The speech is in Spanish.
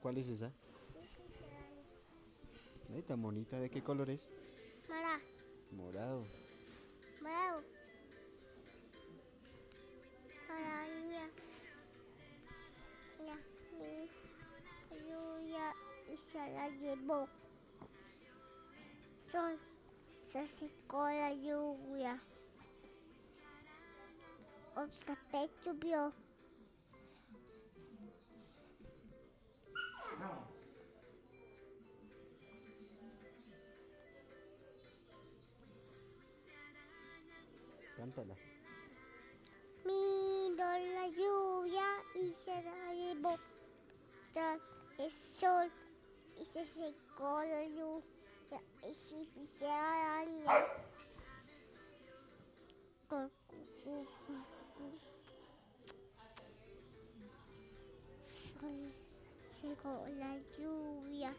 ¿Cuál es esa? Ay, tan bonita. ¿De qué color es? Mara, Morado. morado. Para lluvia. Se la llevó. Sol, se secó la lluvia. Otra vez llovió. Cántala. Miro la lluvia y se la el sol y se secó la lluvia y se pisé a la cu. Sol, llegó la lluvia